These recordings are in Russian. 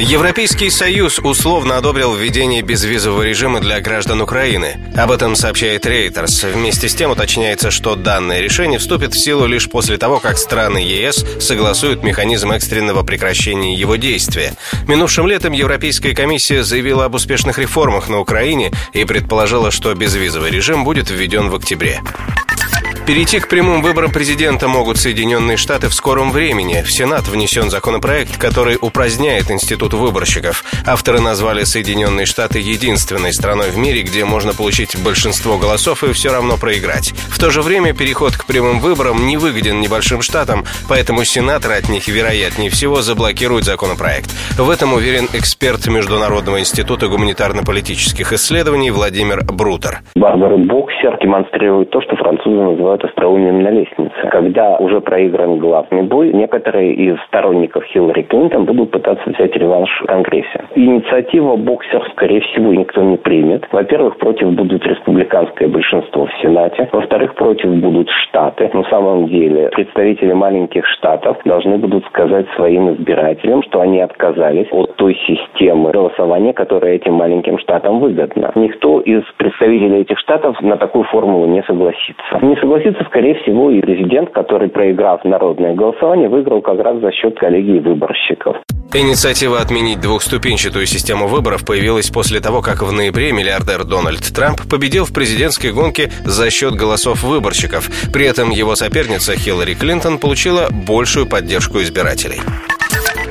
Европейский Союз условно одобрил введение безвизового режима для граждан Украины. Об этом сообщает Reuters. Вместе с тем уточняется, что данное решение вступит в силу лишь после того, как страны ЕС согласуют механизм экстренного прекращения его действия. Минувшим летом Европейская комиссия заявила об успешных реформах на Украине и предположила, что безвизовый режим будет введен в октябре. Перейти к прямым выборам президента могут Соединенные Штаты в скором времени. В Сенат внесен законопроект, который упраздняет институт выборщиков. Авторы назвали Соединенные Штаты единственной страной в мире, где можно получить большинство голосов и все равно проиграть. В то же время переход к прямым выборам не выгоден небольшим штатам, поэтому сенаторы от них, вероятнее всего, заблокируют законопроект. В этом уверен эксперт Международного института гуманитарно-политических исследований Владимир Брутер. Барбара Боксер демонстрирует то, что французы называют называют остроумием на лестнице. Когда уже проигран главный бой, некоторые из сторонников Хиллари Клинтон будут пытаться взять реванш в Конгрессе. Инициатива боксер, скорее всего, никто не примет. Во-первых, против будут республиканское большинство в Сенате. Во-вторых, против будут штаты. На самом деле, представители маленьких штатов должны будут сказать своим избирателям, что они отказались от той системы голосования, которая этим маленьким штатам выгодна. Никто из представителей этих штатов на такую формулу не согласится. Не согласится согласится, скорее всего, и президент, который, проиграв народное голосование, выиграл как раз за счет коллегии выборщиков. Инициатива отменить двухступенчатую систему выборов появилась после того, как в ноябре миллиардер Дональд Трамп победил в президентской гонке за счет голосов выборщиков. При этом его соперница Хиллари Клинтон получила большую поддержку избирателей.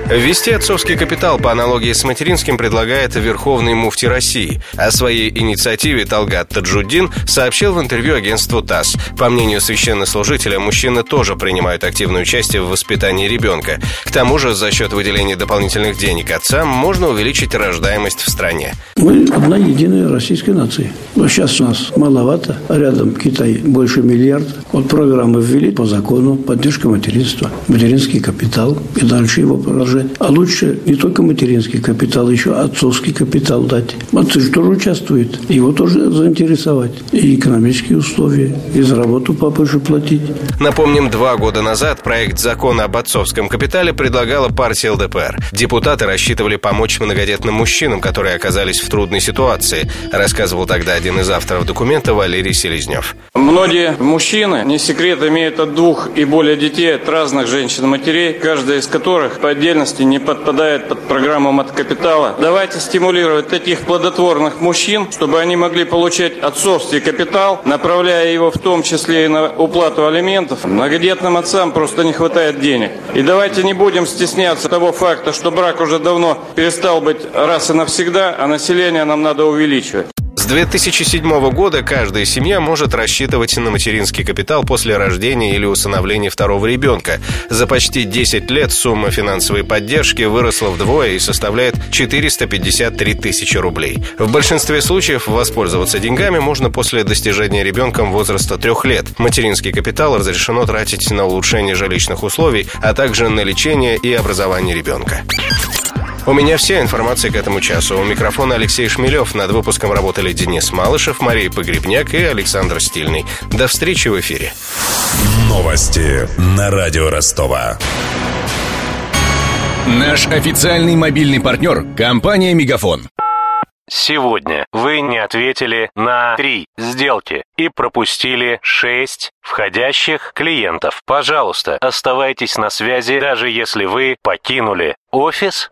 Ввести отцовский капитал по аналогии с материнским предлагает Верховный муфти России. О своей инициативе Талгат Таджуддин сообщил в интервью агентству ТАСС. По мнению священнослужителя, мужчины тоже принимают активное участие в воспитании ребенка. К тому же, за счет выделения дополнительных денег отцам можно увеличить рождаемость в стране. Мы одна единая российская нация. Но сейчас у нас маловато, а рядом Китай больше миллиарда. Вот программы ввели по закону поддержка материнства, материнский капитал и дальше его продолжение же. А лучше не только материнский капитал, еще отцовский капитал дать. Отцы же тоже участвуют. Его тоже заинтересовать. И экономические условия, и за работу папы же платить. Напомним, два года назад проект закона об отцовском капитале предлагала партия ЛДПР. Депутаты рассчитывали помочь многодетным мужчинам, которые оказались в трудной ситуации, рассказывал тогда один из авторов документа Валерий Селезнев. Многие мужчины, не секрет, имеют от двух и более детей от разных женщин-матерей, каждая из которых по отдельности деятельности не подпадает под программу от капитала. Давайте стимулировать таких плодотворных мужчин, чтобы они могли получать отцовский капитал, направляя его в том числе и на уплату алиментов. Многодетным отцам просто не хватает денег. И давайте не будем стесняться того факта, что брак уже давно перестал быть раз и навсегда, а население нам надо увеличивать. 2007 года каждая семья может рассчитывать на материнский капитал после рождения или усыновления второго ребенка. За почти 10 лет сумма финансовой поддержки выросла вдвое и составляет 453 тысячи рублей. В большинстве случаев воспользоваться деньгами можно после достижения ребенком возраста трех лет. Материнский капитал разрешено тратить на улучшение жилищных условий, а также на лечение и образование ребенка. У меня вся информация к этому часу. У микрофона Алексей Шмелев. Над выпуском работали Денис Малышев, Мария Погребняк и Александр Стильный. До встречи в эфире. Новости на радио Ростова. Наш официальный мобильный партнер – компания «Мегафон». Сегодня вы не ответили на три сделки и пропустили шесть входящих клиентов. Пожалуйста, оставайтесь на связи, даже если вы покинули офис